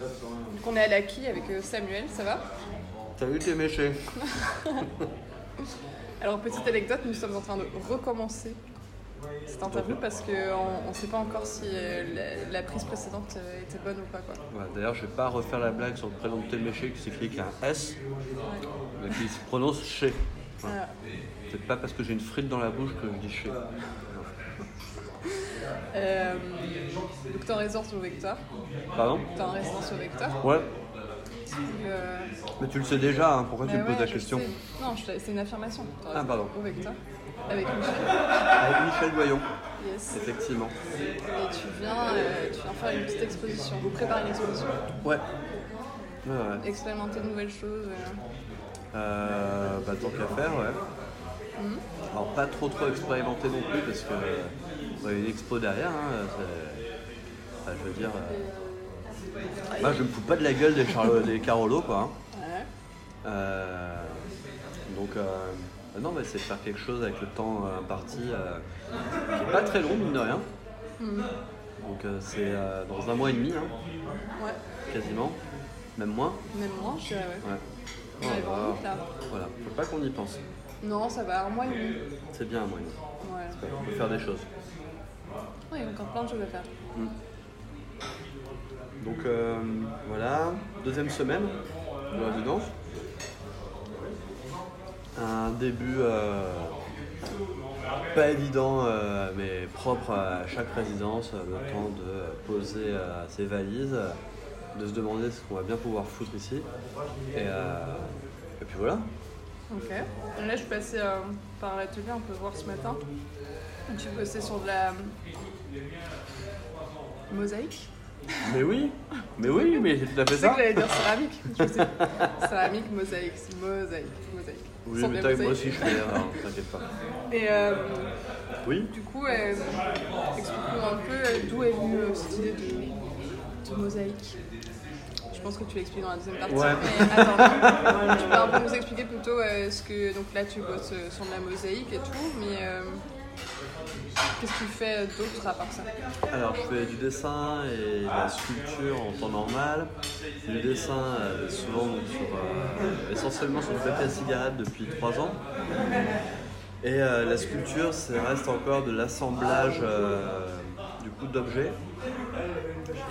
Donc on est à l'acquis avec euh, Samuel, ça va? Salut tes méchés. Alors petite anecdote, nous sommes en train de recommencer cette interview parce qu'on ne sait pas encore si euh, la, la prise précédente euh, était bonne ou pas. Quoi. Ouais, D'ailleurs, je vais pas refaire la blague sur le prénom de Téméché qui s'écrit avec un S, mais qui se prononce chez. Voilà. C'est pas parce que j'ai une frite dans la bouche que je dis chez. Euh, donc t'es en résidence au Vecteur. Pardon T'es en résidence au Vecteur. Ouais, Euh, mais tu le sais déjà, hein, pourquoi tu me poses la question sais. Non, c'est une affirmation. Ah, pardon. Au Vecteur. Avec Michel. Avec Michel Doyon, Yes. effectivement. Et tu viens, euh, tu viens faire une petite exposition. Vous préparez une exposition. Ouais. Ouais, ouais. Expérimenter de nouvelles choses. euh. Bah, tant qu'à faire, ouais. Mhm. Alors, pas trop trop expérimenté non plus parce que ouais, une expo derrière, hein, enfin, je veux dire. euh, moi, je me fous pas de la gueule des, Charlo- des Carolo, quoi. hein. Ouais. Euh, donc, euh, non, mais c'est de faire quelque chose avec le temps euh, imparti euh, qui est pas très long, mine de rien. Mhm. Donc, euh, c'est euh, dans un mois et demi, hein, Ouais. quasiment, même moins. Même moi, je dirais, ouais. Ouais. On arrive en Voilà. août, là. Voilà, faut pas qu'on y pense. Non, ça va, un mois et demi. C'est bien un mois et demi. Ouais. On peut faire des choses. Ouais, il y a encore plein de choses à faire. Donc euh, voilà, deuxième semaine de résidence. Un début euh, pas évident, euh, mais propre à chaque résidence, le temps de poser ses valises, de se demander ce qu'on va bien pouvoir foutre ici. Et, et puis voilà. Ok. Là, je suis passée euh, par l'atelier, on peut voir ce matin. Tu bossais sur de la mosaïque. Mais oui, mais oui, mais c'est tout à fait Je sais ça. que j'allais dire céramique. Je sais. céramique, mosaïque, mosaïque, mosaïque. Oui, Sans mais t'as- moi aussi je fais l'erreur, t'inquiète pas. Et euh, Oui du coup, euh, explique-nous un peu euh, d'où est venue euh, cette idée de, de mosaïque. Je pense que tu l'expliques dans la deuxième partie. Ouais. Mais attends, tu peux un peu nous expliquer plutôt euh, ce que. Donc là, tu bosses euh, sur de la mosaïque et tout, mais euh, qu'est-ce que tu fais d'autre à part ça Alors, je fais du dessin et de la sculpture en temps normal. Du dessin, euh, souvent euh, essentiellement sur le papier à cigarette depuis 3 ans. Et euh, la sculpture, ça reste encore de l'assemblage euh, du coup d'objets.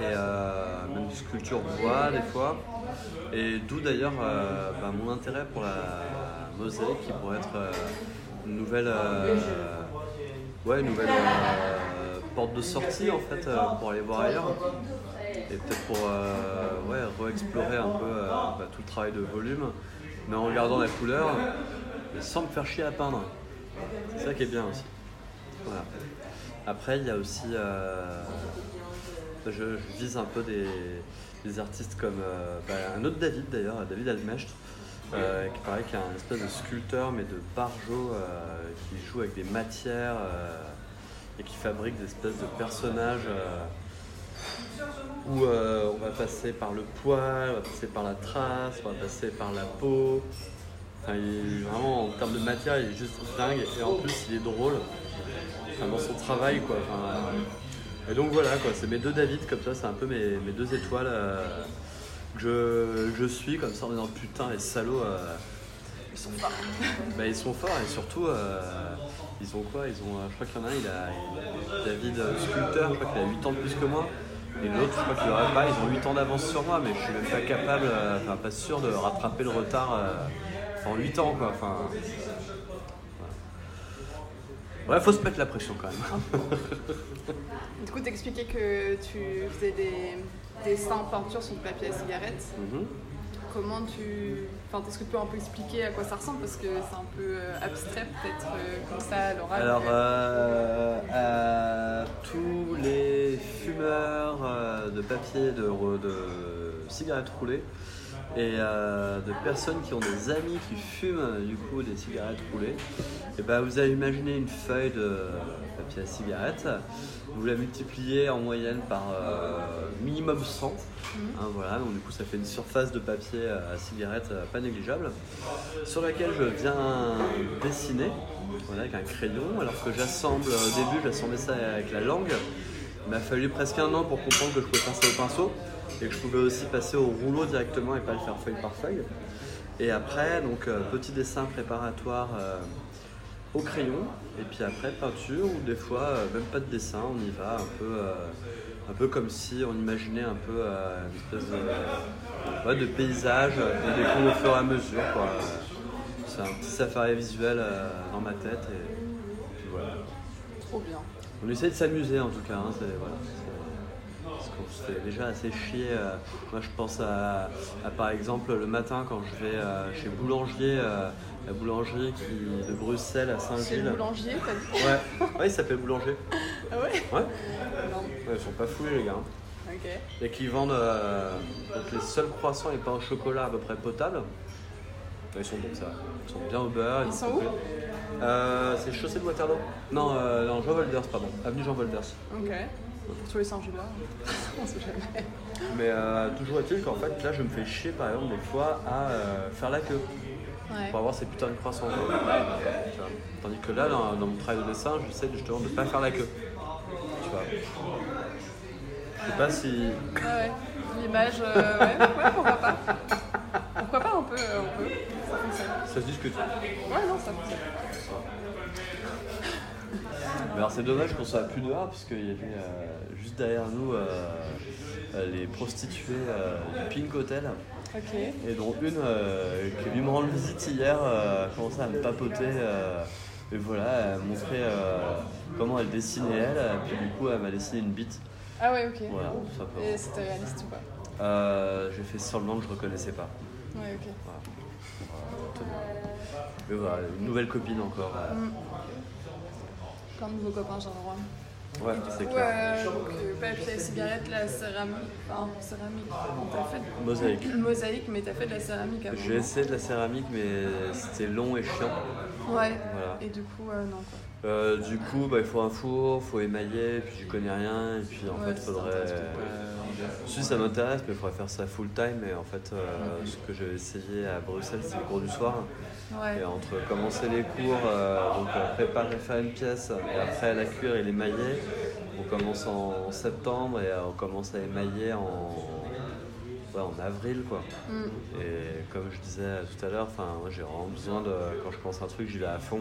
Et euh, même de sculpture bois des fois. Et d'où d'ailleurs euh, bah, mon intérêt pour la mosaïque qui pourrait être euh, une nouvelle, euh, ouais, une nouvelle euh, porte de sortie en fait euh, pour aller voir ailleurs. Et peut-être pour euh, ouais, re-explorer un peu bah, tout le travail de volume, mais en regardant la couleur, sans me faire chier à peindre. C'est ça qui est bien aussi. Après, il y a aussi. euh, je, vise un peu des, artistes comme bah, un autre David d'ailleurs, David Almestre, euh, qui paraît qu'il est un espèce de sculpteur mais de barjo euh, qui joue avec des matières euh, et qui fabrique des espèces de personnages où on va passer par le poil, on va passer par la trace, on va passer par la peau. Enfin, vraiment en termes de matière, il est juste dingue et en plus il est drôle dans son travail quoi. Et donc voilà quoi, c'est mes deux David comme ça, c'est un peu mes, mes deux étoiles je, je suis comme ça en disant putain les salauds. euh, Ils sont forts. bah, ils sont forts et surtout euh, ils ont quoi? Ils ont, euh, je crois qu'il y en a un, il a David sculpteur, je crois qu'il a 8 ans de plus que moi. Et l'autre, je crois qu'il aurait pas, ils ont 8 ans d'avance sur moi, mais je suis même pas capable, enfin pas sûr de rattraper le retard en 8 ans quoi. Enfin. Ouais, faut se mettre la pression quand même. Du coup, t'expliquais que tu faisais des dessins en peinture sur du papier à cigarette. Mhm. Comment tu. Enfin, est-ce que tu peux un peu expliquer à quoi ça ressemble? Parce que c'est un peu euh, abstrait, peut-être, euh, comme ça, à l'oral. Alors, mais- euh, à tous les fumeurs de papier, de, de cigarettes roulées, et euh, de personnes qui ont des amis qui fument du coup des cigarettes roulées, et ben vous avez imaginé une feuille de papier à cigarette, vous la multipliez en moyenne par euh, minimum 100, hein, voilà, donc du coup ça fait une surface de papier à cigarette euh, pas négligeable, sur laquelle je viens dessiner voilà, avec un crayon, alors que j'assemble, au début j'assemblais ça avec la langue, il m'a fallu presque un an pour comprendre que je pouvais ça au pinceau. et que je pouvais aussi passer au rouleau directement et pas le faire feuille par feuille. Et après, donc euh, petit dessin préparatoire euh, au crayon, et puis après peinture, ou des fois euh, même pas de dessin, on y va un peu, euh, un peu comme si on imaginait un peu euh, une espèce de, ouais, de paysage, euh, et des cours au fur et à mesure. quoi. C'est un petit safari visuel euh, dans ma tête, et puis voilà. Trop bien. On essaie de s'amuser en tout cas. hein, c'est- voilà, c'est- parce qu'on se fait déjà assez chier. euh, moi, je pense à, à, par exemple le matin quand je vais euh, chez Boulanger, euh, la boulangerie qui, de Bruxelles à Saint-Gilles. le boulanger, t'as dit Ouais, ouais, il s'appelle Boulanger. Ah ouais Ouais, Non. Ouais, ils sont pas fous les gars. hein. Ok. Et qui vendent euh, donc les seuls croissants et pains au chocolat à peu près potables. Ils sont bons, ça. Ils sont bien au beurre. Ils sont sont où euh, C'est chaussée de Waterloo Non, euh, non, Jean Volders, pardon. Avenue Jean Volders. Ok. Sur les Saint-Gillois. On sait jamais. Mais euh, toujours est-il qu'en fait, là, je me fais chier par exemple des fois à faire la queue Ouais. pour avoir ces putains de croissants. Tandis que là, dans, dans mon travail de dessin, j'essaie justement de ne pas faire la queue. Tu vois. Je sais pas si. Ah ouais. L'image, euh, ouais, ouais, pourquoi pas. Pourquoi pas, on peut, on peut. Ça fonctionne. Ça se discute. Ouais, non, ça fonctionne. Alors c'est dommage qu'on soit plus dehors parce qu'il y avait euh, juste derrière nous euh, euh, les prostituées du Pink Hotel et dont une qui est venue me rendre visite hier a commencé à me papoter et voilà elle montrait comment elle dessinait elle et puis du coup elle m'a dessiné une bite Ah ouais, ok. voilà. Et c'était réaliste ou pas? J'ai fait semblant que je reconnaissais pas Ouais, ok. voilà. Voilà, tenez. mais voilà une nouvelle copine encore. Mm. Plein de nouveaux copains, j'ai le droit. ouais Du c'est coup, clair donc, euh, papier, cigarette, la céramique. Enfin, céramique. T'as fait de- mosaïque mosaïque, mais t'as fait de la céramique avant. j'ai essayé de la céramique mais c'était long et chiant Ouais. Voilà. Et du coup, euh, non quoi. Euh, du coup, bah, il faut un four, il faut émailler, puis je connais rien, et puis en Ouais, fait, ça faudrait. Si ça m'intéresse, mais il faudrait faire ça full time. Et en fait, euh, ce que j'avais essayé à Bruxelles, c'est les cours du soir. Ouais. Et entre commencer les cours, euh, donc euh, préparer, faire une pièce, et après la cuire et l'émailler, on commence en septembre et on commence à émailler en, ouais, en avril, quoi. Mm. Et comme je disais tout à l'heure, enfin, moi j'ai vraiment besoin de. Quand je commence un truc, j'y vais à fond.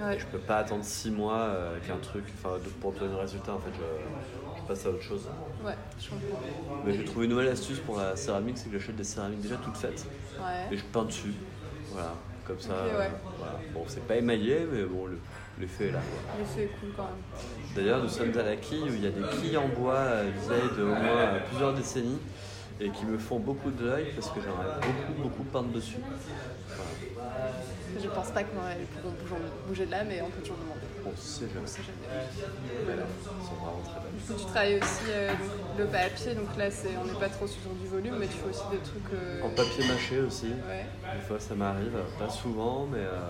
Ouais. Je peux pas attendre 6 mois euh, qu'un truc, enfin pour obtenir le résultat en fait, je passe à autre chose. Ouais, je comprends. Mais j'ai trouvé une nouvelle astuce pour la céramique, c'est que j'achète des céramiques déjà toutes faites et je peins dessus. Voilà, comme ça. Ouais. voilà. Bon, c'est pas émaillé, mais bon, le- l'effet est là. L'effet est cool quand même. D'ailleurs, nous sommes à la quille où il y a des quilles en bois euh, vieilles de au moins euh, plusieurs décennies et qui me font beaucoup de l'œil parce que j'aimerais beaucoup, beaucoup peindre dessus. Voilà. Je pense pas qu'elles pourront bouger- bouger de là, mais on peut toujours demander. Bon, c'est jamais. On sait jamais. Sont vraiment très belles. Du coup, tu travailles aussi euh, le papier, donc là c'est, on n'est pas trop sur du volume, mais tu fais aussi des trucs. euh, En papier mâché aussi. Ouais. Des fois ça m'arrive, pas souvent, mais euh,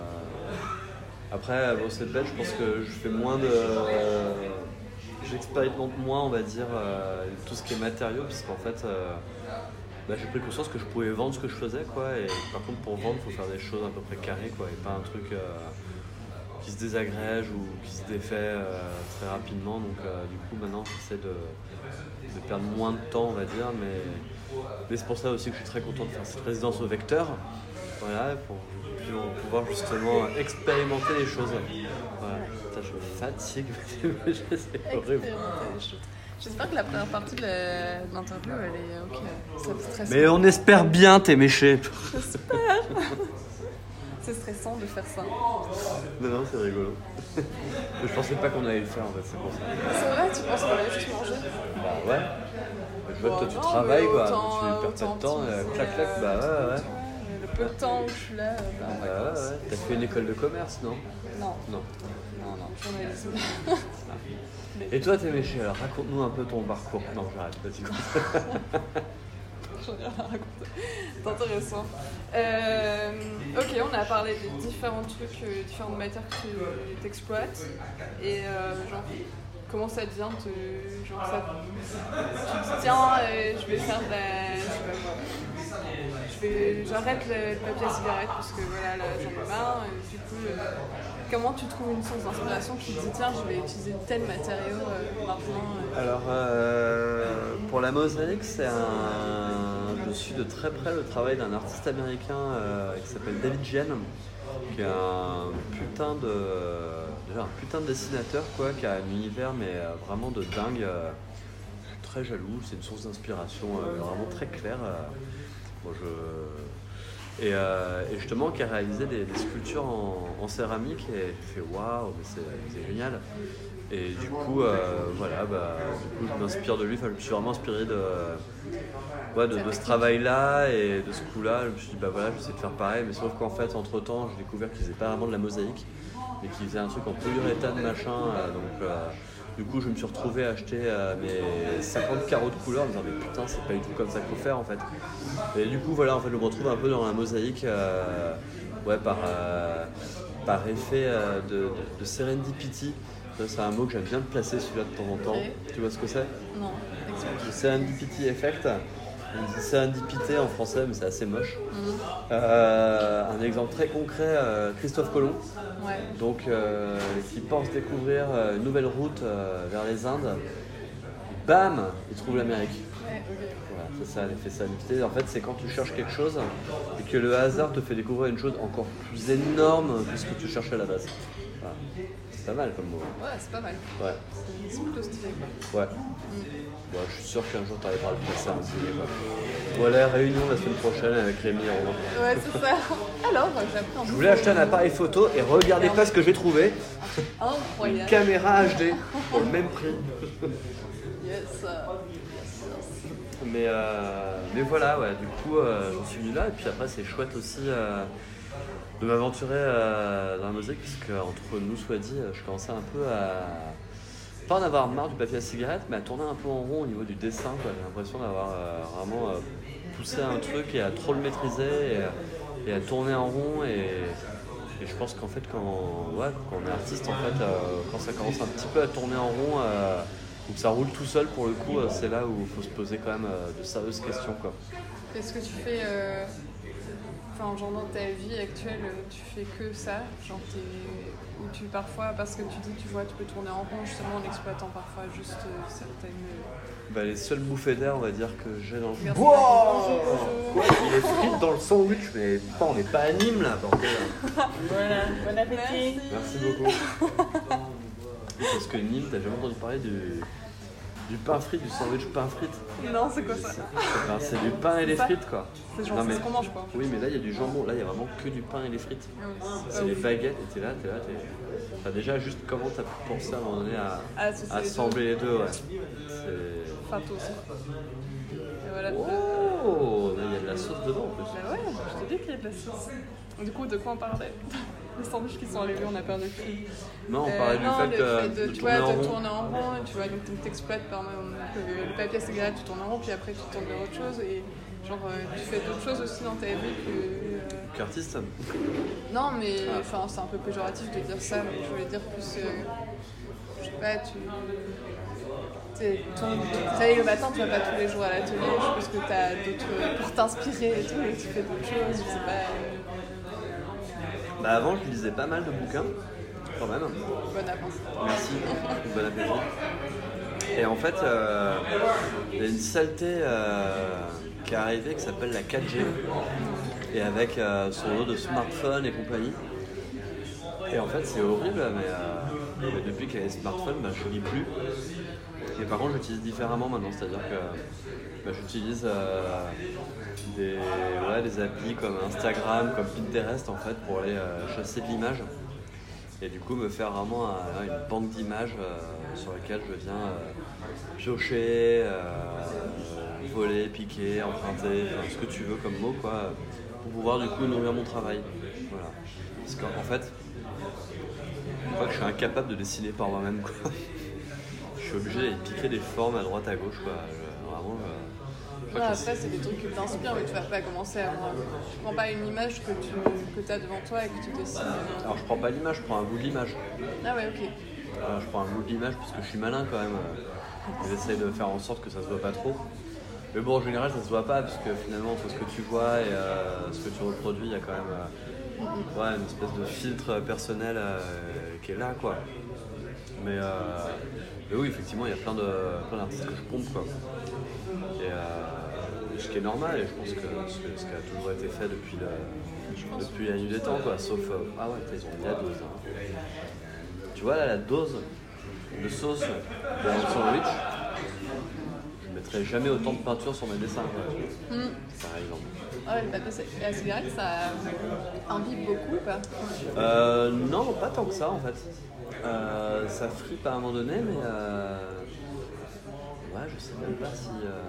après, bon, c'est bête, je pense que je fais moins de. J'expérimente moins, on va dire, tout ce qui est matériaux, puisqu'en fait, bah, j'ai pris conscience que je pouvais vendre ce que je faisais, quoi, et par contre, pour vendre, il faut faire des choses à peu près carrées, quoi, et pas un truc euh, qui se désagrège ou qui se défait euh, très rapidement. Donc, euh, du coup, maintenant, j'essaie de, de perdre moins de temps, on va dire, mais, mais c'est pour ça aussi que je suis très content de faire cette résidence au vecteur. Voilà, pour pouvoir justement expérimenter les choses. Voilà. Je me fatigue, c'est horrible. J'espère que la première partie de l'interview elle est ok. Ça te stresse Mais on espère bien, t'es méché. C'est stressant de faire ça. Non, non, c'est rigolo. Je pensais pas qu'on allait le faire en fait, c'est pour ça. C'est vrai, tu penses qu'on allait juste manger Bah ouais. Que toi tu Bon, non, travailles quoi, tu euh, perds pas de temps, euh, clac clac, euh, bah ouais ouais. Peu de temps où je suis là, euh, bah, Bah ouais. T'as fait une école de commerce, non? Non, Non. non, non, journalisme. Et toi t'es méché, alors raconte-nous un peu ton parcours. Non, j'arrête, vas-y. J'en ai rien à raconter. C'est intéressant. Euh, ok, on a parlé des différents trucs, euh, différentes matières que tu exploites. Et genre, comment ça te vient de, genre, ça, Tu te tiens, je vais faire de la. Je sais pas moi. J'arrête le, papier à cigarette parce que voilà, là, j'en ai marre. Du coup, euh, comment tu trouves une source d'inspiration qui te dit tiens, je vais utiliser tel matériau euh, maintenant euh. Alors, euh, pour la mosaïque, c'est un. Je suis de très près le travail d'un artiste américain qui s'appelle David Jen, qui est un putain de. Déjà un putain de dessinateur, quoi, qui a un univers, mais vraiment de dingue. très jaloux, c'est une source d'inspiration vraiment très claire. Je... Et, euh, et justement, qui a réalisé des, sculptures en, céramique, et je fais waouh, mais c'est génial. Et du coup, euh, voilà, bah, du coup, je m'inspire de lui. Je me suis vraiment inspiré de, de, ce travail-là et de ce coup-là. Je me suis dit, bah voilà, je vais essayer de faire pareil. Mais sauf qu'en fait, entre temps, j'ai découvert qu'ils faisaient pas vraiment de la mosaïque, mais qu'ils faisaient un truc en polyuréthane, machin. euh, donc, du coup, je me suis retrouvé à acheter euh, mes 50 carreaux de couleur en me disant, mais putain, c'est pas du tout comme ça qu'il faut faire en fait. Et du coup, voilà, en fait, je me retrouve un peu dans la mosaïque, euh, ouais, par, euh, par effet de, de, de serendipity. C'est un mot que j'aime bien placer celui-là de temps en temps. Tu vois ce que c'est? Non, serendipity effect. On dit en français, mais c'est assez moche. Mhm. Euh, un exemple très concret, euh, Christophe Colomb, Ouais. donc, euh, qui pense découvrir une nouvelle route vers les Indes. Bam Il trouve l'Amérique. Ouais, ok. Voilà, c'est ça l'effet. En fait, c'est quand tu cherches quelque chose et que le hasard te fait découvrir une chose encore plus énorme que ce que tu cherchais à la base. Voilà. C'est pas mal comme mot. Ouais, c'est pas mal. Ouais, C'est plutôt stylé quoi. ouais. Je suis sûr qu'un jour t'arriveras à le placer un quoi. Voilà, réunion la semaine prochaine avec Rémi et Romain. Ouais, c'est ça. Alors, un Je voulais acheter un appareil photo et regardez pas ce que j'ai trouvé. Une Incroyable. caméra HD pour le même prix. Yes. Mais, euh, mais voilà, ouais, du coup, euh, j'en suis venu là. Et puis après, c'est chouette aussi euh, de m'aventurer euh, dans la musique, parce qu'entre nous, soit dit, euh, je commençais un peu à. Pas en avoir marre du papier à cigarette, mais à tourner un peu en rond au niveau du dessin. J'ai l'impression d'avoir euh, vraiment euh, poussé un truc et à trop le maîtriser et, à tourner en rond. Et, je pense qu'en fait, quand, on est artiste, en fait, euh, quand ça commence un petit peu à tourner en rond, ou que ça roule tout seul, pour le coup, c'est là où il faut se poser quand même de sérieuses questions. Quoi. Est-ce que tu fais. Enfin, genre dans ta vie actuelle, tu fais que ça? Ou tu parfois, parce que tu dis, tu vois, tu peux tourner en rond justement en exploitant parfois juste euh, certaines. Bah, les seules bouffées d'air, on va dire, que j'ai dans le Merci. Wow Bonjour. Quoi Il est frites dans le sandwich, mais putain, on n'est pas à Nîmes là, bordel. Voilà, bon appétit. Merci beaucoup. Oui, Parce que Nîmes, t'as jamais entendu parler du, du pain frit, du sandwich pain frites Non, c'est quoi ça Enfin, C'est du pain et Ça frites quoi. C'est genre mais- ce qu'on mange quoi. Oui, mais là il y a du jambon, là il y a vraiment que du pain et les frites. Ah oui, c'est pas les baguettes, et t'es là, t'es là, t'es. Enfin, déjà, juste comment t'as pu penser à un moment donné à, Ah, assembler les deux, ouais. C'est. Fatos. Et voilà. Oh Là il y a de la sauce dedans en plus. Bah ouais, je te dis qu'il y a de la sauce. Du coup, de quoi on parlait? Les sandwichs qui sont arrivés, on a perdu le fil. Non, on Euh, parlait non, fait le que fait de, de tu tourner de tourner en rond, tu vois, donc tu t'exploites par exemple le, papier à cigarette, tu tournes en rond, puis après tu tournes vers autre chose, et genre euh, tu fais d'autres choses aussi dans ta vie que. euh, Qu'artiste Non, mais Ah. enfin, c'est un peu péjoratif de dire ça, mais je voulais dire plus. euh, je sais pas, tu. Tu travailles le matin, tu vas pas tous les jours à l'atelier, je pense que tu as d'autres. pour t'inspirer et tout, et tu fais d'autres choses, je sais pas. euh, Bah avant je lisais pas mal de bouquins, quand même. bonne avance. Merci, bon appétit. Et en fait, euh, il y a une saleté euh, qui est arrivée qui s'appelle la 4G. Et avec euh, son lot de smartphones et compagnie. Et en fait, c'est horrible, mais, euh, mais depuis qu'il y a les smartphones, bah, je lis plus. Par contre, j'utilise différemment maintenant, c'est-à-dire que bah, j'utilise euh, des, applis comme Instagram, comme Pinterest en fait, pour aller euh, chasser de l'image. Et du coup, me faire vraiment un- une banque d'images euh, sur laquelle je viens euh, piocher, euh, voler, piquer, emprunter, ce que tu veux comme mot, quoi, pour pouvoir du coup nourrir mon travail. Voilà. Parce qu'en en fait, je crois que je suis incapable de dessiner par moi-même. Je suis obligé d'aller piquer des formes à droite à gauche, quoi. Je- vraiment, je- je crois Ouais, que après, c'est des trucs qui t'inspirent, mais tu vas pas commencer à. Tu prends pas une image que tu que as devant toi et que tu dessines. euh. Alors je prends pas l'image, je prends un bout de l'image. Ah ouais, ok. Euh, je prends un bout de l'image parce que je suis malin quand même. euh, J'essaie de faire en sorte que ça se voit pas trop. Mais bon, en général, ça se voit pas, parce que finalement, entre ce que tu vois et euh, ce que tu reproduis, il y a quand même euh, ouais, une espèce de filtre personnel euh, qui est là, quoi. Mais, euh, mais oui, effectivement, il y a plein de- plein d'artistes que je pompe, quoi. Et, euh, ce qui est normal, et je pense que ce, ce qui a toujours été fait depuis, le- depuis la nuit des temps, quoi. Sauf, euh, ah ouais, ils ont mis la dose. hein. Tu vois, là, la dose de sauce de un sandwich, je mettrais jamais autant de peinture sur mes dessins, quoi. Par exemple. Ouais, le papier, c'est- la cigarette, ça imbibe beaucoup ou pas? Euh, non, pas tant que ça en fait. Euh, ça fripe à un moment donné, mais euh... ouais, je sais même pas si. euh,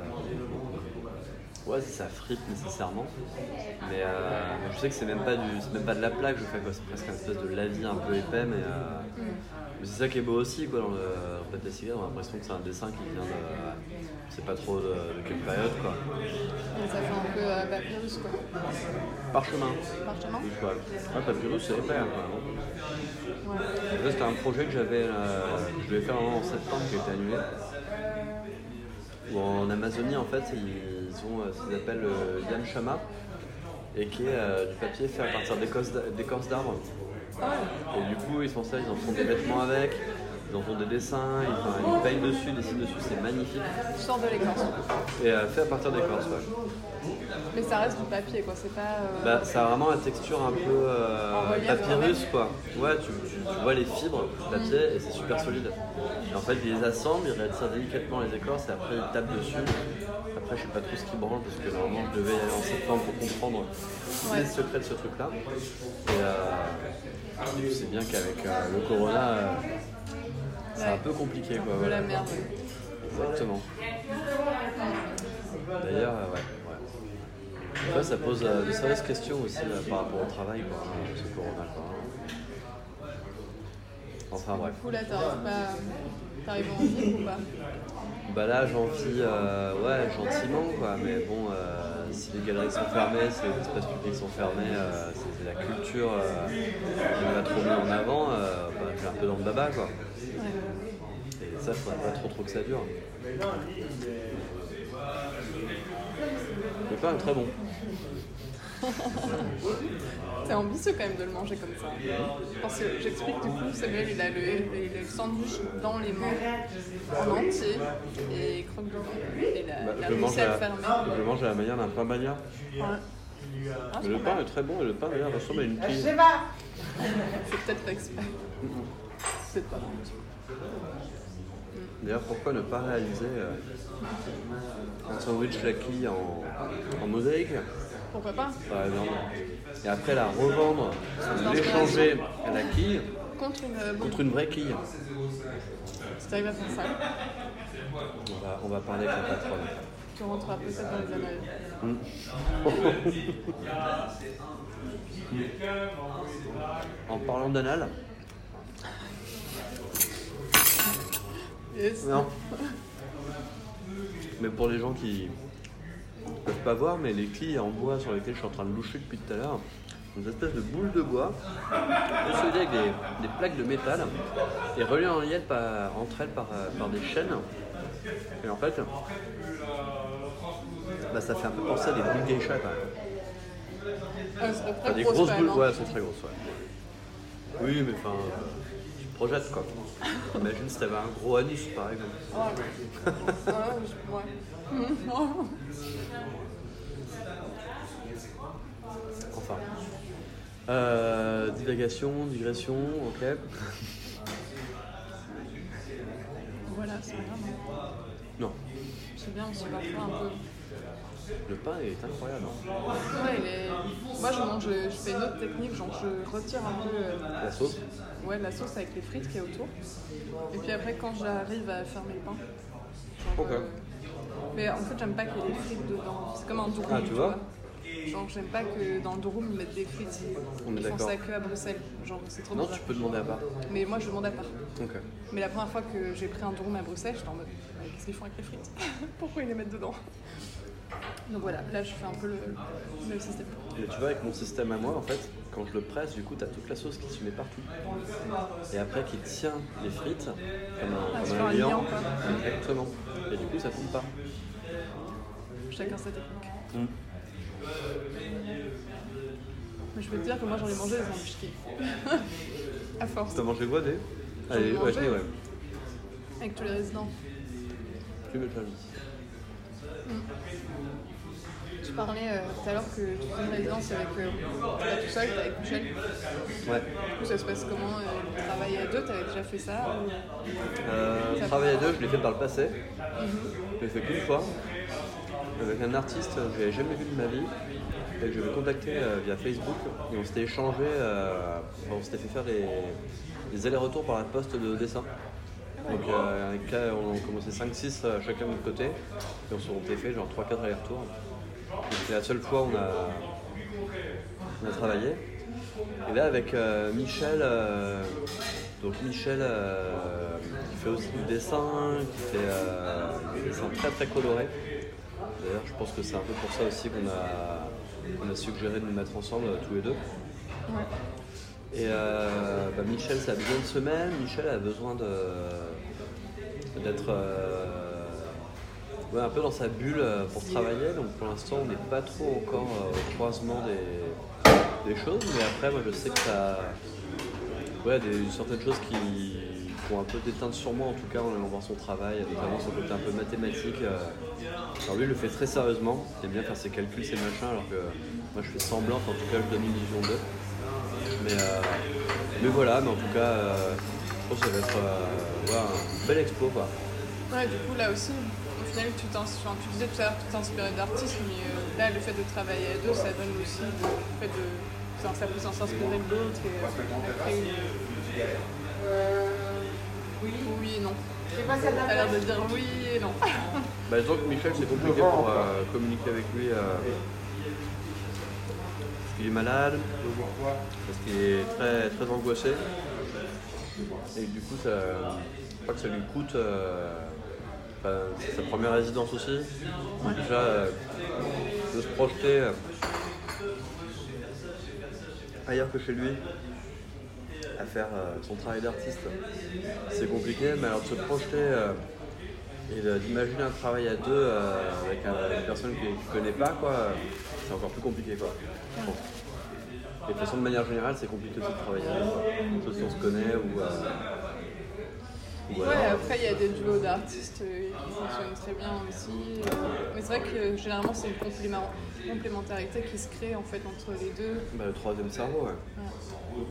Ouais, si ça fripe nécessairement. Mais euh, je sais que c'est même pas du, c'est même pas de la plaque. Je fais quoi, c'est presque un espèce de lavis un peu épais, mais. euh, mais c'est ça qui est beau aussi quoi dans le dans le papier cigare. On a l'impression que c'est un dessin qui vient de, je sais pas trop de, de quelle période quoi. Et ça fait un peu papyrus quoi. Parchemin. Parchemin Ouais, papyrus c'est épais. hein, quand même. Ouais. C'était un projet que j'avais, euh, je devais faire en septembre qui a été annulé. Où en Amazonie, en fait, ils ont euh, ce qu'ils appellent le Yam Shama, et qui est euh, du papier fait à partir d'écorces d'a- d'écorces d'arbres. Et du coup, ils font ça, ils en font des vêtements avec, ils en font des dessins, ils, enfin, ils peignent dessus, ils dessinent dessus, c'est magnifique. Tu sors de l'écorce. Et euh, fait à partir d'écorces, ouais. Mais ça reste du papier quoi, c'est pas. euh, Bah, ça a vraiment la texture un peu euh, papyrus quoi. Ouais, tu, tu- tu vois les fibres du papier et c'est super solide. Et en fait, ils les assemblent, ils retirent délicatement les écorces et après ils tapent dessus. Après, je sais pas trop ce qui branle parce que normalement je devais y aller en septembre pour comprendre tous les Ouais. secrets de ce truc là. Et tu sais bien qu'avec le corona, c'est un peu compliqué quoi. peu voilà. la merde. Exactement. D'ailleurs, euh, ouais. ouais. Après, ça pose euh, de sérieuses questions aussi euh, par rapport au travail, quoi, hein, ce corona. Quoi. Enfin bref. Du coup là t'arrives pas. En vivre ou pas? Bah là, j'en vis euh, ouais, gentiment, quoi. Mais bon, si les galeries sont fermées, si les espaces publics sont fermés, c'est la culture qui va trop mis en avant, bah, j'ai un peu dans le baba, quoi. Et ça, faudrait pas trop trop que ça dure. Le pain est très bon. C'est ambitieux quand même de le manger comme ça. Parce que j'explique du coup, Samuel il a le, il a le sandwich dans les mains en entier et il croque dedans. Et il a, Bah, il a je, le mange à je le mange à la manière d'un pain bagnat. Ouais. Ah, Mais le pas pain mal. est très bon et le pain d'ailleurs ressemble à une quille. C'est peut-être pas exprès. C'est pas bon. D'ailleurs, pourquoi ne pas réaliser euh, un sandwich la quille en, en mosaïque? Pourquoi pas? Par exemple Et après la revendre, l'échanger à la quille Contre une. euh, contre une vraie quille. Si t'arrives à faire ça, On va, on va parler avec la patronne. tu rentreras peut-être dans les annales. En parlant d'anal, Yes. non. Mais pour les gens qui ne peuvent pas voir, mais les quilles en bois sur lesquelles je suis en train de loucher depuis tout à l'heure, une espèce de boule de bois, soudée avec des, des plaques de métal et reliées en par- entre elles par, euh, par des chaînes. Et en fait, bah, ça fait un peu penser à des boules geisha quand même. Ah, c'est très Enfin, des grosse, grosses quand boules, même, hein. ouais, elles sont très grosses, ouais. Oui, mais enfin, tu te projettes quoi. Imagine si t'avais un gros anus par exemple. Ouais. Ouais. Enfin. Euh, divagation, digression, ok. Voilà, c'est pas grave. hein. Non, C'est bien aussi parfois un peu. Le pain est incroyable. hein. Ouais, il est... Moi je mange, je fais une autre technique, genre je retire un peu euh, La sauce ouais, la sauce avec les frites qui est autour. Et puis après quand j'arrive à fermer le pain. genre, Ok. euh, Mais en fait j'aime pas qu'il y ait des frites dedans. C'est comme un durum. Ah, tu vois Genre j'aime pas que dans le durum ils mettent des frites. On est Ils font ça que à Bruxelles. Genre c'est trop Non, bizarre. tu peux demander à part. Mais moi je demande à part. Ok. Mais la première fois que j'ai pris un durum à Bruxelles, j'étais en mode qu'est-ce qu'ils font avec les frites? Pourquoi ils les mettent dedans? Donc voilà, là je fais un peu le, le même système. Mais tu vois, avec mon système à moi, en fait, quand je le presse, du coup, t'as toute la sauce qui se met partout. Et après, qui tient les frites comme un, Ah, comme un un liant. liant. Exactement. Et du coup, ça tombe pas. chacun sa technique. Mm. Mais je peux te dire que moi j'en ai mangé des embûches à force. T'as mangé quoi, des Allez, ouais, ouais. Avec tous les résidents. Tu pas mis. Tu parlais euh, tout à l'heure que tu fais une résidence avec. Euh, tout seul, avec Michel. Du Ouais. coup, ça se passe comment euh, travail à deux T'avais déjà fait ça ou- Euh, travail à deux, je l'ai fait par le passé. Je l'ai fait qu'une fois. Avec un artiste que j'avais jamais vu de ma vie. Et que je l'avais contacté euh, via Facebook. Et on s'était échangé, on s'était fait faire des, des allers-retours par la poste de dessin. Donc euh, avec, on a commencé 5-6 euh, chacun de notre côté. Et on s'était fait genre 3-4 allers-retours. Et C'était la seule fois où on a, on a travaillé. Et là avec euh, Michel, euh, donc Michel qui fait aussi du dessin, qui fait des dessins très très colorés. D'ailleurs je pense que c'est un peu pour ça aussi qu'on a, qu'on a suggéré de nous mettre ensemble tous les deux. Et euh, bah, Michel, ça a besoin de semaine. Michel a besoin de d'être euh, un peu dans sa bulle euh, pour travailler. Donc pour l'instant, on n'est pas trop encore euh, au croisement des, choses. Mais après, moi, je sais que ça, ouais, des, certaines choses qui, qui ont un peu déteinte sur moi, en tout cas, en allant voir son travail, notamment son côté un peu mathématique. Alors lui, il le fait très sérieusement. Il aime bien faire ses calculs, ses machins, alors que moi, je fais semblant. En tout cas, je donne une vision d'eux. Mais, mais voilà, mais en tout cas, pense que ça va être euh, ouais, un bel expo. Quoi. Ouais, du coup, là aussi, au final, tu, enfin, tu disais tout à l'heure que tu t'inspirais d'artistes, mais euh, là, le fait de travailler à deux, ça donne aussi le fait de. enfin, ça peut s'inspirer de l'autre et euh, après. Oui. Oui et non. T'as l'air de dire oui et non. Bah, disons que Michel, c'est compliqué pour euh, communiquer avec lui. euh, parce qu'il est malade, parce qu'il est très, très angoissé. Et du coup, ça, je crois que ça lui coûte. euh, enfin, c'est sa première résidence aussi. Déjà, euh, de se projeter euh, ailleurs que chez lui, à faire euh, son travail d'artiste, c'est compliqué, mais alors de se projeter et d'imaginer un travail à deux avec un- une personne qu'il ne connaît pas, quoi, c'est encore plus compliqué. Quoi, je pense. De toute façon, de manière générale, c'est compliqué aussi de travailler quoi. Sauf si on se connaît ou. euh, ou Ouais, après, il y a des duos d'artistes euh, qui fonctionnent très bien aussi. euh, Mais c'est vrai que généralement, c'est une complément- complémentarité qui se crée en fait entre les deux. bah, le troisième cerveau, ouais. Ouais.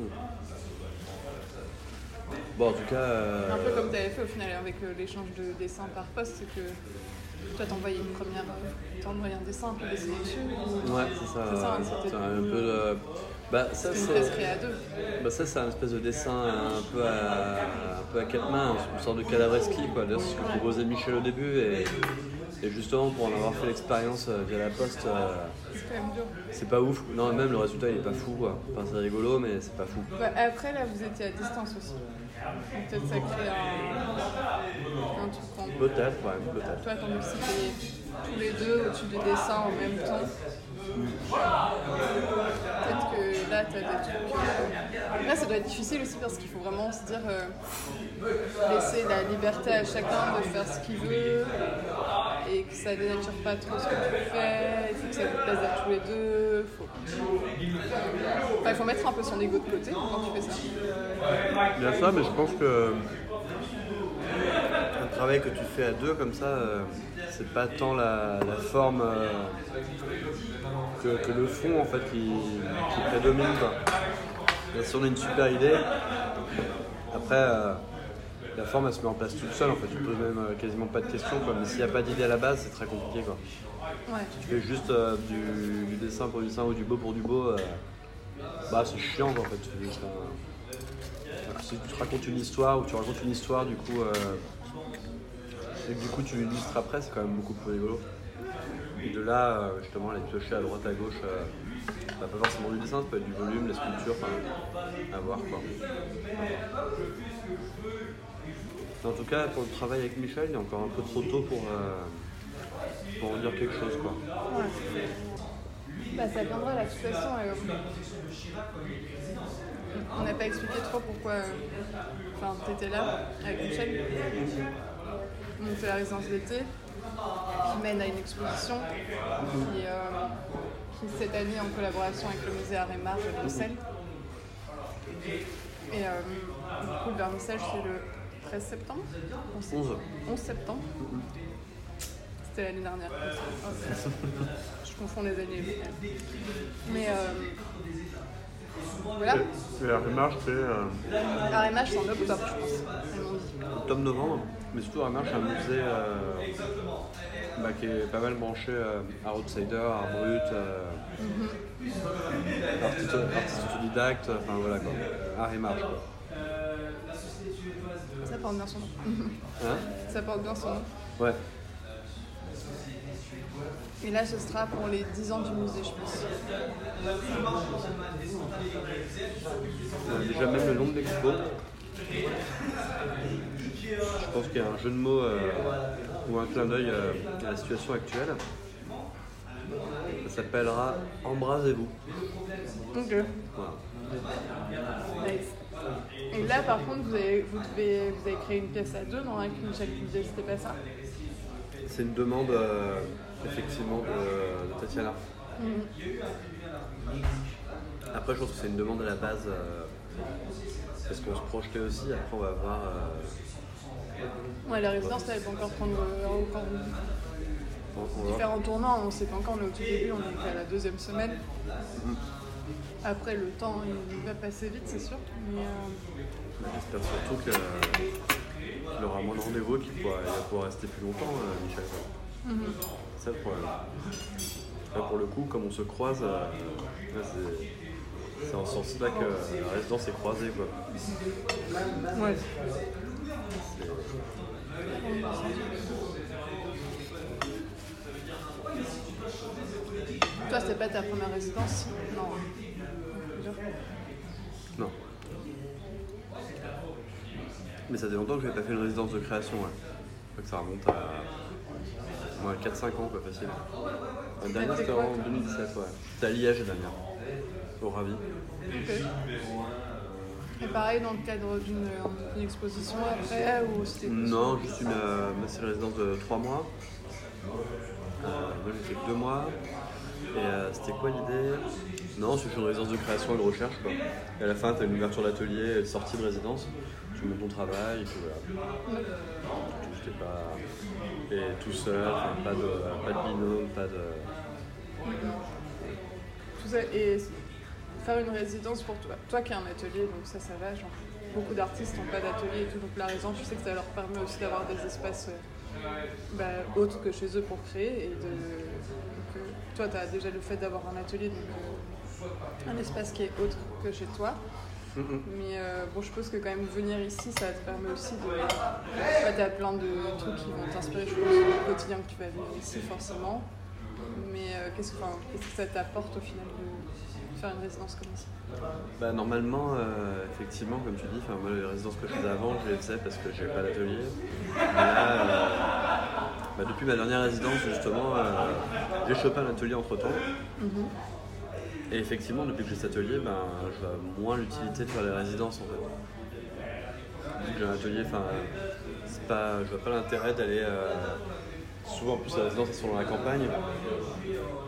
Bon, en tout cas. euh, Un peu comme tu avais fait au final avec euh, l'échange de dessins par poste, c'est que toi t'envoyais une première, euh, t'envoyais un dessin, puis dessiner dessus. ou- Ouais, c'est ça. C'est un peu de. Bah, ça, c'est. créée à deux. Bah ça c'est un espèce de dessin un peu à, un peu à quatre mains, une sorte de cadavreski quoi. D'ailleurs c'est ce que proposait Michel au début et, et justement pour en avoir fait l'expérience euh, via la poste, euh, C'est quand pas ouf. Non même le résultat il est pas fou quoi. Enfin c'est rigolo mais c'est pas fou. Bah, après là, vous étiez à distance aussi. Peut-être ça crée un, un truc en Peut-être ouais, peut-être. Toi, que c'était tous les deux au-dessus du dessin en même temps. Là, tu as des trucs. Là, ça doit être difficile aussi parce qu'il faut vraiment se dire euh, laisser la liberté à chacun de faire ce qu'il veut et que ça dénature pas trop ce que tu fais. Il faut que ça vous plaise à tous les deux. Enfin, il faut mettre un peu son ego de côté quand tu fais ça. Il y a ça mais je pense que travail que tu fais à deux comme ça, euh, c'est pas tant la, la forme euh, que, que le fond en fait qui, qui prédomine. Si on a une super idée, après euh, la forme elle se met en place toute seule en fait, tu poses même quasiment pas de questions quoi. mais s'il n'y a pas d'idée à la base c'est très compliqué quoi. Ouais. Tu fais juste du, du dessin pour du dessin ou du beau pour du beau, bah c'est chiant quoi en fait. Tu fais juste un- si tu te racontes une histoire ou tu racontes une histoire du coup euh, du coup tu l'illustres après c'est quand même beaucoup plus rigolo. Et de là euh, justement aller piocher à droite à gauche, euh, bah, pas forcément du dessin, ça peut être du volume, la sculpture, à voir quoi. En tout cas pour le travail avec Michel il est encore un peu trop tôt pour, euh, pour en dire quelque chose quoi. Bah, ça viendra façon. euh, on n'a pas expliqué trop pourquoi euh, tu étais là avec Michel. Donc, c'est la résidence d'été. qui mène à une exposition qui, euh, qui cette année en collaboration avec le musée Art et Marge de Bruxelles. Et euh, du coup, le vernissage, c'est le 13 septembre 11. 11 septembre. C'était l'année dernière. Oh, Je confonds les années. Mais euh, voilà. Et la remarche, c'est euh, RMH, c'est en octobre, je pense. Octobre-novembre. Mais surtout, Remarche, c'est un musée euh, bah, qui est pas mal branché euh, art outsider, art brut, euh, artiste, artiste autodidacte, enfin voilà quoi. Marche quoi. Ça porte bien son nom. Hein? Ça porte bien son nom. Ouais. Et là, ce sera pour les 10 ans du musée, je pense. Déjà même le nom de l'expo. Je pense qu'il y a un jeu de mots euh, ou un clin d'œil euh, à la situation actuelle. Ça s'appellera Embrasez-vous. Ok. Voilà. Nice. Et là, par contre, vous avez, vous, devez, vous avez créé une pièce à deux dans une chaque musée, c'était pas ça? C'est une demande euh, effectivement de, de Tatiana. Après, je pense que c'est une demande à la base euh, parce qu'on se projetait aussi. Après, on va voir. euh, Ouais, la résidence, là, elle peut encore prendre euh, encore différents tournants. On sait pas encore, on est au tout début, on est qu'à la deuxième semaine. Après, le temps, il va passer vite, c'est sûr. Mais euh, J'espère surtout qu'il aura moins de rendez-vous et qu'il va pouvoir rester plus longtemps, euh, Michel. C'est ça le problème. Là, pour le coup, comme on se croise, euh, là, c'est, c'est en ce sens-là que la résidence est croisée. Quoi. ouais. C'est- Toi, c'était pas ta première résidence? Non. Non. Mais ça fait longtemps que je n'ai pas fait une résidence de création. Ouais. Je crois que ça remonte à ouais, 4-5 ans, quoi, facile. La dernière, c'était en toi 2017, ouais. C'était à Liège, la dernière. Au Ravi. Et pareil, dans le cadre d'une d'une exposition après, ou c'était plus- Non, juste une, euh, c'est une résidence de 3 mois. Euh, moi, j'ai fait que 2 mois. Et euh, c'était quoi l'idée? Non, c'est une résidence de création et de recherche. Quoi. Et à la fin, tu as une ouverture d'atelier et de sortie de résidence. Tu montes ton travail, et puis voilà. T'es pas. Tout seul, pas, de, pas de binôme, pas de. Tout ça, et faire une résidence pour toi. Toi qui as un atelier, donc ça, ça va. Genre, beaucoup d'artistes n'ont pas d'atelier et tout. Donc la résidence, je sais que ça leur permet aussi d'avoir des espaces euh, bah, autres que chez eux pour créer. Et de, euh, toi, tu as déjà le fait d'avoir un atelier, donc euh, un espace qui est autre que chez toi. Mm. Mais euh, bon, je pense que quand même venir ici, ça te permet aussi de. T'as plein de trucs qui vont t'inspirer, je pense, au quotidien que tu vas vivre ici, forcément. Mais euh, qu'est-ce, que, enfin, que ça t'apporte au final de faire une résidence comme ici? Bah, normalement, euh, effectivement, comme tu dis, moi, les résidences que je faisais avant, je les faisais parce que j'avais pas d'atelier. Mais là, bah, depuis ma dernière résidence, justement, j'ai chopé un atelier entre temps. Et effectivement, depuis que j'ai cet atelier, ben, je vois moins l'utilité de faire les résidences en fait. Que j'ai un atelier, pas, je vois pas l'intérêt d'aller. euh, souvent, en plus, les résidences elles sont dans la campagne,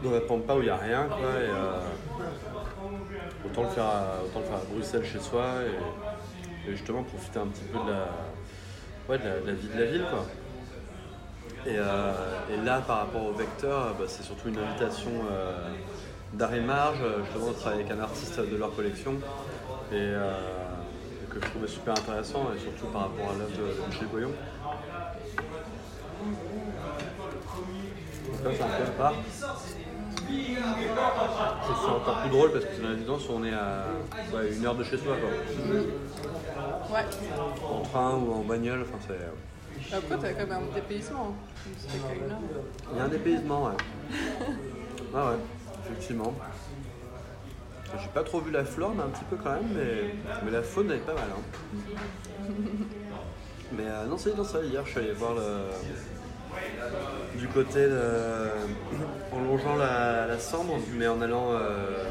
dans la pampa où il n'y a rien, quoi. Euh, autant, le faire à, autant le faire à Bruxelles chez soi et, justement profiter un petit peu de la, ouais, de la, vie de la ville, euh, et là, par rapport au vecteur, bah, c'est surtout une invitation euh, et marge, euh, justement de travailler avec un artiste de leur collection, et euh, que je trouvais super intéressant, et surtout par rapport à l'œuvre de, Michel Goyon. Donc là, c'est un peu part. C'est encore plus drôle parce que c'est une résidence où on est à ouais, une heure de chez soi, quoi. Ouais. En train ou en bagnole, enfin c'est. Après, t'as quand même un dépaysement. hein. Il y a un dépaysement, ouais. Ah ouais, effectivement. J'ai pas trop vu la flore, mais un petit peu quand même, mais, mais la faune elle est pas mal. Hein. Mais euh, non, c'est dans ça. Hier, je suis allé voir le... du côté de... en longeant la, la Sambre, mais en allant euh,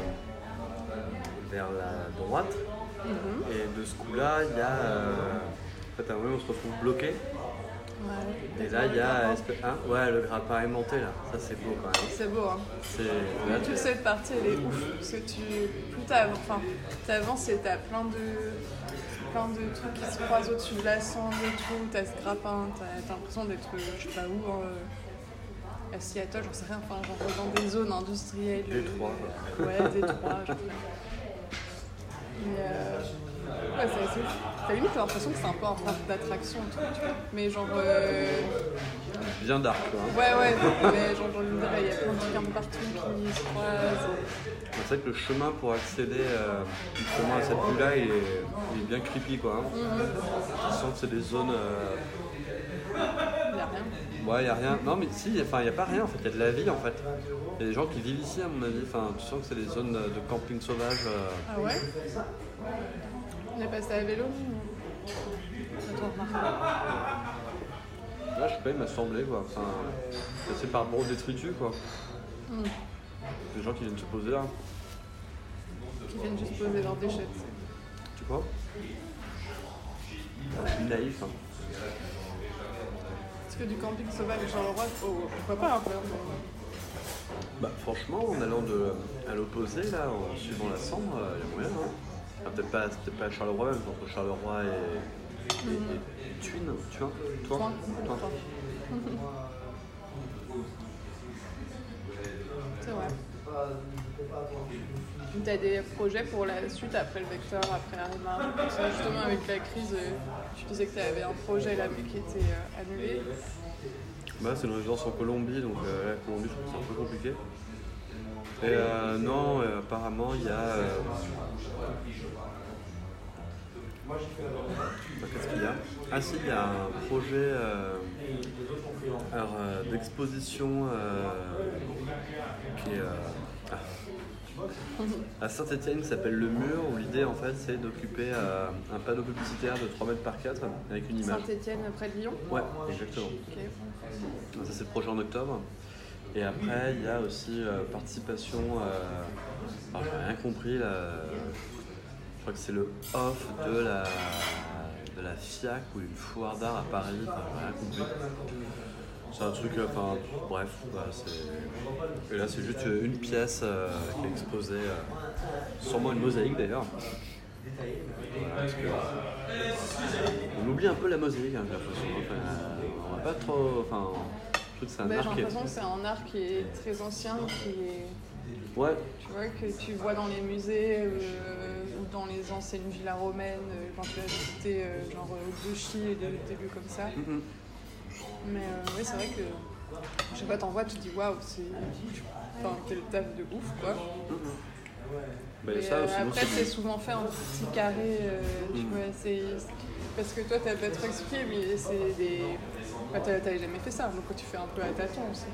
vers la droite. Et de ce coup-là, il y a. euh, En fait, à un moment, on se retrouve bloqué. Ouais. Et là, il y a. hein, ouais, le grappin aimanté là. Ça, c'est beau quand même. C'est beau, hein. Là, sais, cette partie, elle est ouf. Parce que tu, plus t'avances, enfin, t'avances et t'as plein de, plein de trucs qui se croisent au-dessus de la cendre et tout. T'as ce grappin, t'as l'impression d'être, je sais pas où, euh, à Seattle, j'en sais rien, enfin, genre dans des zones industrielles. Détroit. euh, Ouais, Détroit, je sais pas. Mais euh, ouais, c'est assez ouf. T'as limite l'impression que c'est un peu un parc d'attraction, tu vois. Mais genre. euh, Bien dark quoi. hein. Ouais, ouais, mais genre, dire, il y a plein de trucs un peu partout qui se croisent. C'est vrai que le chemin pour accéder euh, justement à cette vue-là, il est, il est bien creepy quoi. hein. Tu sens que c'est des zones. euh, Il y a rien. Ouais, il a rien. Non, mais si, enfin, il n'y a pas rien en fait, il y a de la vie en fait. Il y a des gens qui vivent ici à mon avis. Enfin, tu sens que c'est des zones de camping sauvage. euh, Ah ouais? On est passé à vélo. Là, je sais pas, il m'a semblé quoi. Enfin, c'est par rapport détritus quoi. Hmm. Des gens qui viennent se poser là. Qui viennent juste poser leurs déchets. tu. Tu crois? Je suis naïf. hein. Parce que du camping sauvage sur le roi, oh, pourquoi pas un peu Bah, franchement, en allant de, à l'opposé, là, en suivant la Sambre, il y a moyen. Hein. Enfin, peut-être pas, Charleroi, même entre Charleroi et, et, et- Thuin, tu vois Toi Toi Toi. C'est vrai. T'as des projets pour la suite après le vecteur, après la remarque Parce que Justement, avec la crise, euh, tu disais que tu avais un projet là mais qui était euh, annulé. Bah, c'est une résidence en Colombie, donc euh, la Colombie, je trouve que c'est un peu compliqué. Et euh, non, euh, apparemment, il y a. euh, Qu'est-ce qu'il y a? Ah, si, il y a un projet d'exposition qui est. ah, à Saint-Etienne qui s'appelle Le Mur, où l'idée en fait c'est d'occuper euh, un panneau publicitaire de 3 mètres par 4 avec une image. Saint-Etienne près de Lyon? Ouais, exactement. Ça c'est le projet en octobre. Et après il y a aussi euh, participation. Euh, alors, j'ai rien compris là. Je crois que c'est le off de la de la FIAC ou une foire d'art à Paris. Enfin, j'ai rien compris. C'est un truc, enfin bref, c'est- et là c'est juste une pièce euh, qui est exposée, euh, sûrement une mosaïque d'ailleurs. On oublie un peu la mosaïque, hein, j'ai l'impression. On va pas trop. Enfin, que c'est un Bah, J'ai l'impression que c'est un art qui est très ancien, qui est, Ouais, tu vois, que tu vois dans les musées euh, ou dans les anciennes villas romaines, euh, quand tu as visité euh, genre euh, Gauchy et des, lieux comme ça. mhm. Mais euh, oui, c'est vrai que je sais pas, t'en vois, tu te dis waouh, c'est. Enfin, quel taf de ouf quoi. Ça, euh, sinon, après, c'est souvent fait en petit carré, euh, tu Mm. vois, c'est. Parce que toi, t'as pas trop expliqué, mais c'est des. Bah, t'as t'avais jamais fait ça, donc tu fais un peu à tâtons aussi.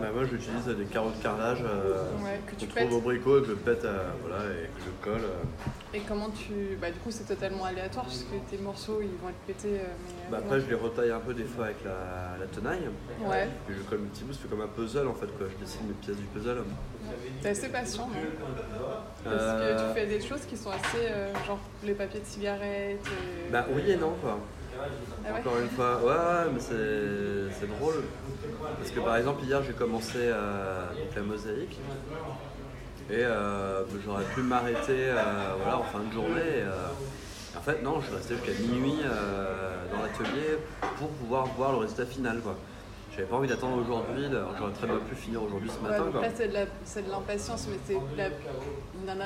Bah, moi j'utilise des carreaux de carrelage euh, Ouais, que tu qu'on pètes. trouve au bricot et que je pète euh, voilà, et que je colle. euh. Et comment tu. Bah, du coup, c'est totalement aléatoire, parce que tes morceaux, ils vont être pétés. euh, mais, Bah, après je les retaille un peu des fois avec la, la tenaille. Ouais, Et je colle mes petits bouts, je fais comme un puzzle en fait quoi. Je dessine mes pièces du puzzle. t'es assez patient, non Parce que tu fais des choses qui sont assez. genre les papiers de cigarettes. euh, Bah oui et non quoi. Ah Encore une fois, ouais, mais c'est, drôle. Parce que par exemple, hier j'ai commencé euh, donc la mosaïque. Et euh, j'aurais pu m'arrêter euh, voilà, en fin de journée. en fait, non, je suis resté jusqu'à minuit dans l'atelier pour pouvoir voir le résultat final. J'avais pas envie d'attendre aujourd'hui, j'aurais très bien pu finir aujourd'hui ce Ouais, matin. donc là, c'est de l'impatience, mais c'est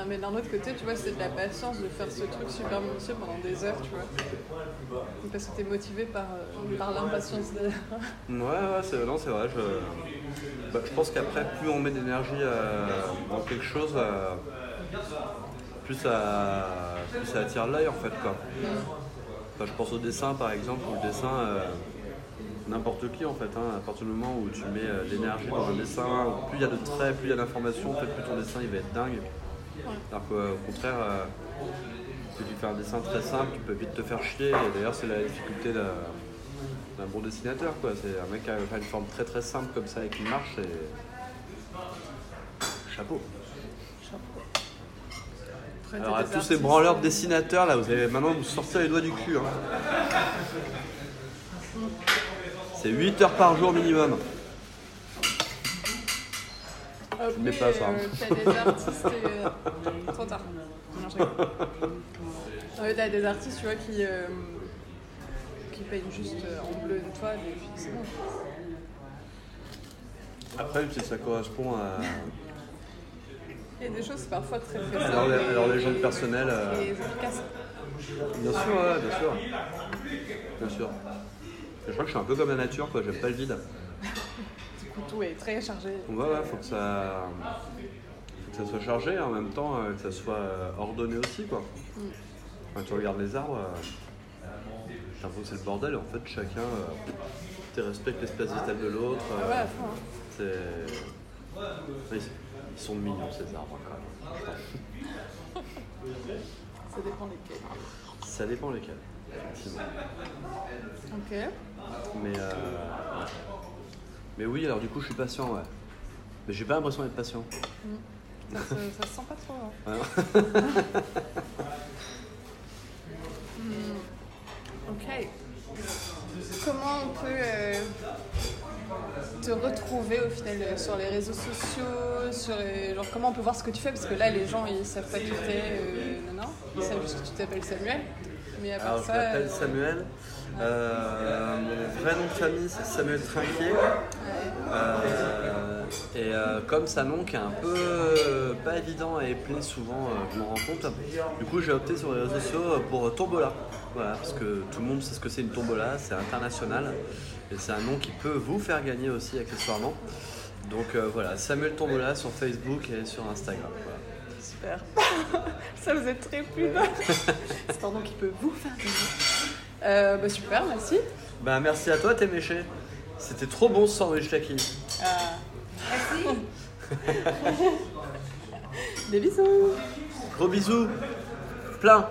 mais d'un autre côté, tu vois, c'est de la patience de faire ce truc super minutieux pendant des heures, tu vois. Parce que t'es motivé par, euh, par l'impatience de... Ouais, ouais, c'est, non, c'est vrai. Je, bah, je pense qu'après, plus on met d'énergie euh, dans quelque chose, euh, plus, ça, plus ça attire l'œil en fait. Quoi. Enfin, je pense au dessin par exemple, où le dessin, euh, n'importe qui en fait, hein, à partir du moment où tu mets euh, l'énergie dans un dessin, plus il y a de traits, plus il y a d'informations, plus ton dessin il va être dingue. Alors qu'au contraire, euh, si tu fais un dessin très simple, tu peux vite te faire chier. Et d'ailleurs, c'est la difficulté d'un bon dessinateur. quoi. C'est un mec qui a une forme très très simple comme ça et qui marche. Et... Chapeau. Après, t'as Alors à tous ces branleurs de euh, dessinateurs là, vous allez maintenant vous sortir les doigts du cul. hein. C'est 8 heures par jour minimum. Après, mets pas ça. euh, t'as des artistes. euh, Trop tard. Non, je rigole. Ouais, t'as des artistes, tu vois, qui. euh, qui peignent juste en bleu une toile et puis c'est bon. Après, si ça correspond à. Il y a des choses parfois très très Alors, les, alors, gens de personnel. euh. Bien sûr, ouais, bien sûr. Bien sûr. Je crois que je suis un peu comme la nature, quoi. J'aime pas le vide. Du coup, tout est très chargé. Ouais, ouais, faut que ça. Faut que ça soit chargé, en même temps, euh, que ça soit euh, ordonné aussi, quoi. Quand tu regardes les arbres, euh, j'ai l'impression que c'est le bordel, et en fait, chacun. euh, tu respectes l'espace vital de l'autre. euh, ouais, à fond. hein. C'est. Ils sont mignons ces arbres quand même. Ça dépend lesquels. Ça dépend lesquels. effectivement. Ok. Mais, euh, mais oui, alors du coup je suis patient, ouais. Mais j'ai pas l'impression d'être patient. Ça se, ça se sent pas trop. hein. Ouais. Ok. Comment on peut euh, te retrouver au final euh, sur les réseaux sociaux sur les- genre, Comment on peut voir ce que tu fais? Parce que là, les gens, ils savent pas qui t'es. Non, non? Ils savent juste que tu t'appelles Samuel. Mais à part Alors je ça. m'appelle euh, Samuel. Euh, mon vrai nom de famille c'est Samuel Trinquier. Euh, et euh, comme c'est un nom qui est un peu pas évident à épeler souvent, je m'en rends compte. Du coup j'ai opté sur les réseaux sociaux pour Tombola. Voilà, parce que tout le monde sait ce que c'est une tombola, c'est international. Et c'est un nom qui peut vous faire gagner aussi accessoirement. Donc voilà, Samuel Tombola sur Facebook et sur Instagram. Voilà. Super. ça, vous êtes très plus bas. C'est un nom qui peut vous faire gagner. Euh, bah, super, merci. Bah merci à toi Téméché. C'était trop bon ce sandwich Taki. Euh, Des bisous. Gros bisous. Plein.